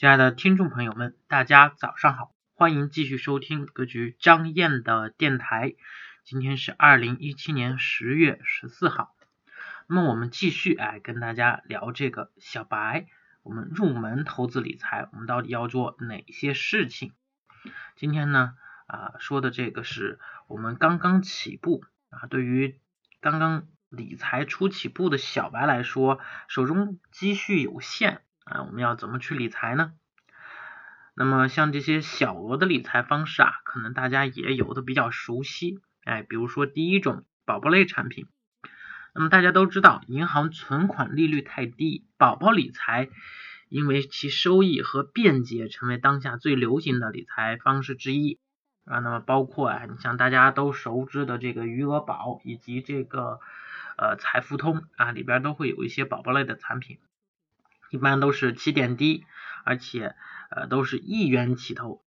亲爱的听众朋友们，大家早上好，欢迎继续收听格局张燕的电台。今天是二零一七年十月十四号，那么我们继续哎跟大家聊这个小白，我们入门投资理财，我们到底要做哪些事情？今天呢啊说的这个是我们刚刚起步啊，对于刚刚理财初起步的小白来说，手中积蓄有限。啊，我们要怎么去理财呢？那么像这些小额的理财方式啊，可能大家也有的比较熟悉。哎，比如说第一种宝宝类产品。那么大家都知道，银行存款利率太低，宝宝理财因为其收益和便捷，成为当下最流行的理财方式之一啊。那么包括啊，你像大家都熟知的这个余额宝以及这个呃财付通啊，里边都会有一些宝宝类的产品。一般都是起点低，而且呃都是一元起投，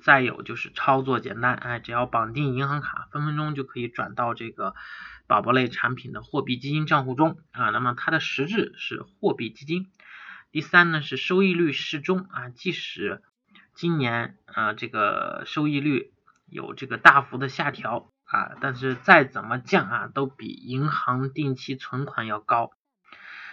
再有就是操作简单，哎，只要绑定银行卡，分分钟就可以转到这个宝宝类产品的货币基金账户中啊。那么它的实质是货币基金。第三呢是收益率适中啊，即使今年啊这个收益率有这个大幅的下调啊，但是再怎么降啊，都比银行定期存款要高。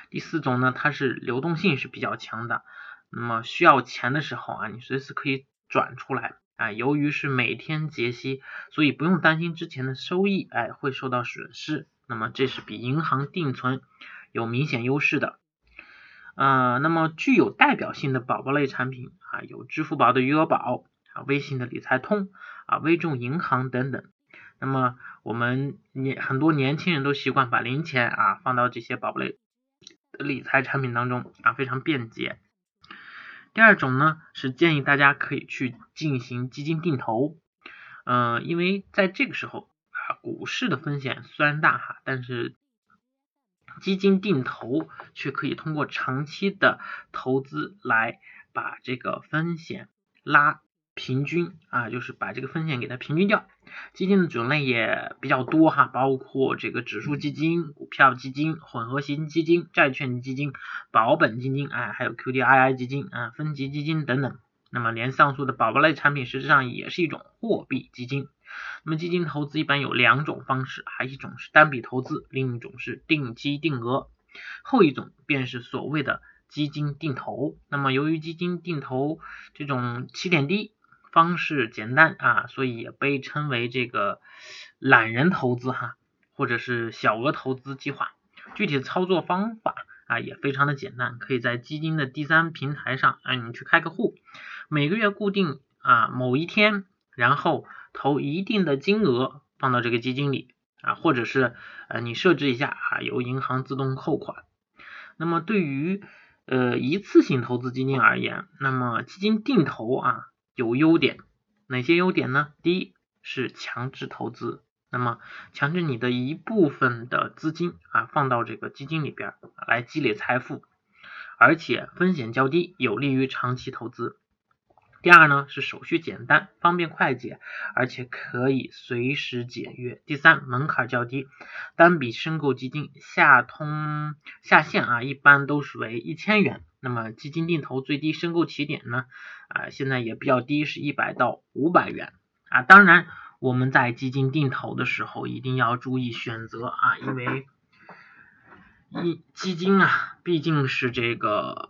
第四种呢，它是流动性是比较强的，那么需要钱的时候啊，你随时可以转出来啊。由于是每天结息，所以不用担心之前的收益哎会受到损失。那么这是比银行定存有明显优势的。呃，那么具有代表性的宝宝类产品啊，有支付宝的余额宝啊，微信的理财通啊，微众银行等等。那么我们年很多年轻人都习惯把零钱啊放到这些宝宝类。理财产品当中啊非常便捷。第二种呢是建议大家可以去进行基金定投，嗯，因为在这个时候啊股市的风险虽然大哈，但是基金定投却可以通过长期的投资来把这个风险拉。平均啊，就是把这个风险给它平均掉。基金的种类也比较多哈，包括这个指数基金、股票基金、混合型基金、债券基金、保本基金，哎，还有 QDII 基金啊、分级基金等等。那么，连上述的宝宝类产品，实质上也是一种货币基金。那么，基金投资一般有两种方式，还一种是单笔投资，另一种是定期定额。后一种便是所谓的基金定投。那么，由于基金定投这种起点低。方式简单啊，所以也被称为这个懒人投资哈，或者是小额投资计划。具体的操作方法啊也非常的简单，可以在基金的第三平台上啊，你去开个户，每个月固定啊某一天，然后投一定的金额放到这个基金里啊，或者是呃你设置一下啊，由银行自动扣款。那么对于呃一次性投资基金而言，那么基金定投啊。有优点，哪些优点呢？第一是强制投资，那么强制你的一部分的资金啊放到这个基金里边来积累财富，而且风险较低，有利于长期投资。第二呢是手续简单，方便快捷，而且可以随时解约。第三门槛较低，单笔申购基金下通下限啊一般都是为一千元。那么基金定投最低申购起点呢啊现在也比较低，是一百到五百元啊。当然我们在基金定投的时候一定要注意选择啊，因为一基金啊毕竟是这个。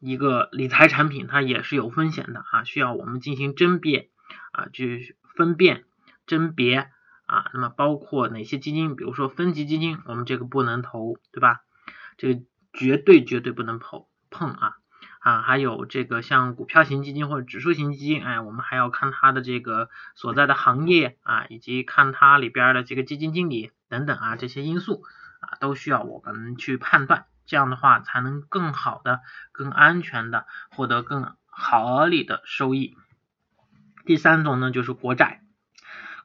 一个理财产品，它也是有风险的啊，需要我们进行甄别啊，去分辨甄别啊。那么包括哪些基金？比如说分级基金，我们这个不能投，对吧？这个绝对绝对不能碰碰啊啊！还有这个像股票型基金或者指数型基金，哎，我们还要看它的这个所在的行业啊，以及看它里边的这个基金经理等等啊，这些因素啊，都需要我们去判断。这样的话才能更好的、更安全的获得更合理的收益。第三种呢，就是国债。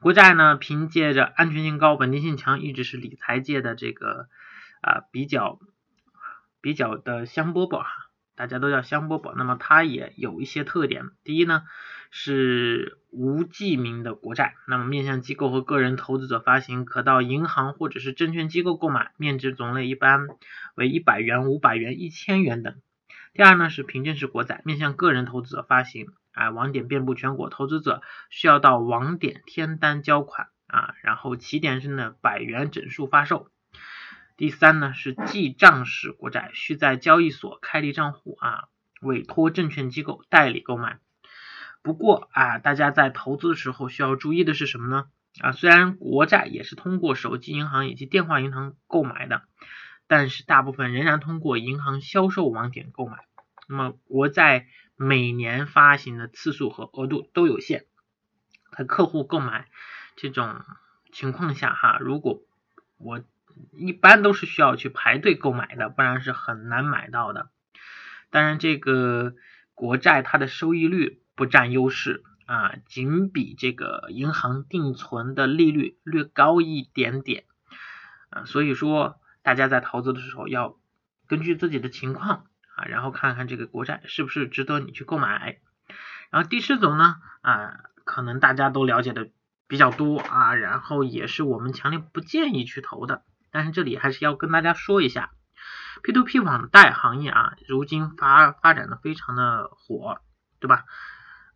国债呢，凭借着安全性高、稳定性强，一直是理财界的这个啊比较比较的香饽饽哈。大家都叫香饽饽，那么它也有一些特点。第一呢，是无记名的国债，那么面向机构和个人投资者发行，可到银行或者是证券机构购买，面值种类一般为一百元、五百元、一千元等。第二呢是凭证式国债，面向个人投资者发行，啊，网点遍布全国，投资者需要到网点填单交款，啊，然后起点是呢百元整数发售。第三呢是记账式国债，需在交易所开立账户，啊，委托证券机构代理购买。不过啊，大家在投资的时候需要注意的是什么呢？啊，虽然国债也是通过手机银行以及电话银行购买的，但是大部分仍然通过银行销售网点购买。那么国债每年发行的次数和额度都有限，在客户购买这种情况下，哈，如果我一般都是需要去排队购买的，不然是很难买到的。当然，这个国债它的收益率。不占优势啊，仅比这个银行定存的利率略高一点点啊，所以说大家在投资的时候要根据自己的情况啊，然后看看这个国债是不是值得你去购买。然后第四种呢啊，可能大家都了解的比较多啊，然后也是我们强烈不建议去投的，但是这里还是要跟大家说一下，P2P 网贷行业啊，如今发发展的非常的火，对吧？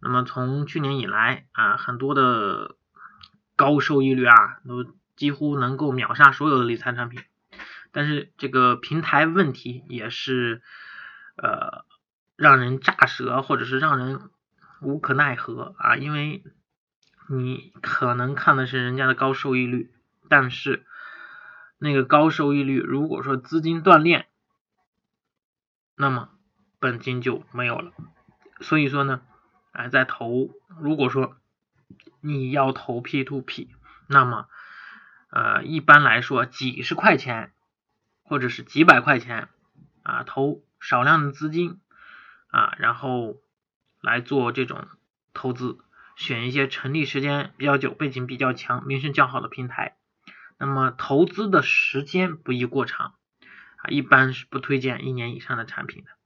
那么从去年以来啊，很多的高收益率啊，都几乎能够秒杀所有的理财产品。但是这个平台问题也是呃让人咋舌，或者是让人无可奈何啊，因为你可能看的是人家的高收益率，但是那个高收益率如果说资金断裂，那么本金就没有了。所以说呢。哎，在投，如果说你要投 P to P，那么呃，一般来说几十块钱或者是几百块钱啊，投少量的资金啊，然后来做这种投资，选一些成立时间比较久、背景比较强、名声较好的平台。那么投资的时间不宜过长啊，一般是不推荐一年以上的产品的。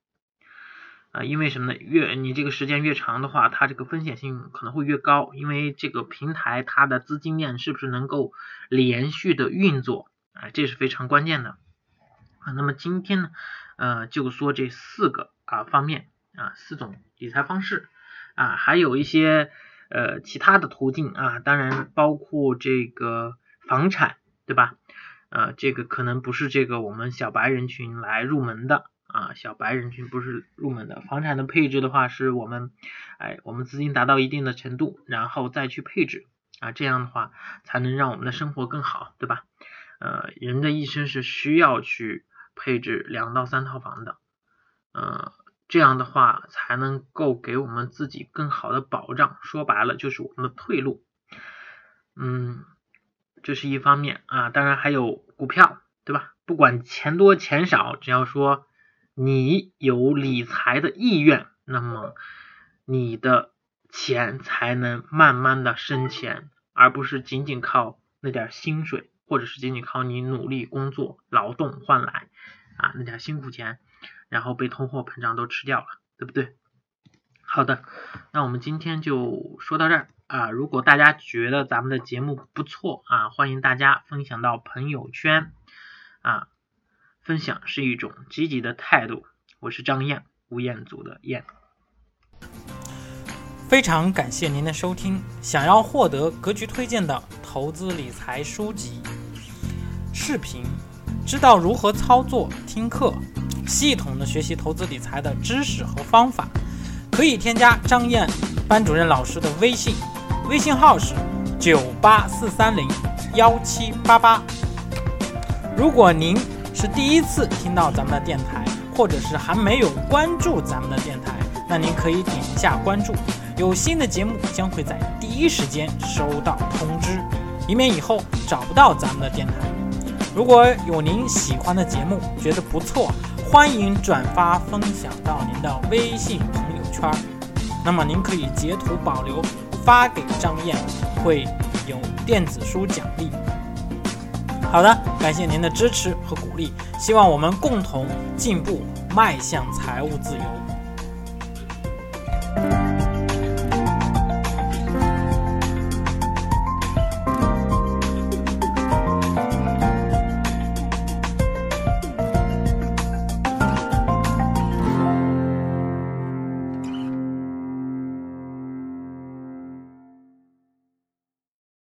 啊，因为什么呢？越你这个时间越长的话，它这个风险性可能会越高。因为这个平台它的资金链是不是能够连续的运作啊？这是非常关键的啊。那么今天呢，呃，就说这四个啊方面啊，四种理财方式啊，还有一些呃其他的途径啊，当然包括这个房产，对吧？呃，这个可能不是这个我们小白人群来入门的。啊，小白人群不是入门的，房产的配置的话，是我们，哎，我们资金达到一定的程度，然后再去配置啊，这样的话才能让我们的生活更好，对吧？呃，人的一生是需要去配置两到三套房的，呃，这样的话才能够给我们自己更好的保障，说白了就是我们的退路。嗯，这是一方面啊，当然还有股票，对吧？不管钱多钱少，只要说。你有理财的意愿，那么你的钱才能慢慢的生钱，而不是仅仅靠那点薪水，或者是仅仅靠你努力工作劳动换来啊那点辛苦钱，然后被通货膨胀都吃掉了，对不对？好的，那我们今天就说到这儿啊。如果大家觉得咱们的节目不错啊，欢迎大家分享到朋友圈啊。分享是一种积极的态度。我是张燕，吴彦祖的燕。非常感谢您的收听。想要获得格局推荐的投资理财书籍、视频，知道如何操作听课，系统的学习投资理财的知识和方法，可以添加张燕班主任老师的微信，微信号是九八四三零幺七八八。如果您是第一次听到咱们的电台，或者是还没有关注咱们的电台，那您可以点一下关注，有新的节目将会在第一时间收到通知，以免以后找不到咱们的电台。如果有您喜欢的节目，觉得不错，欢迎转发分享到您的微信朋友圈，那么您可以截图保留发给张燕，会有电子书奖励。好的，感谢您的支持和鼓励，希望我们共同进步，迈向财务自由。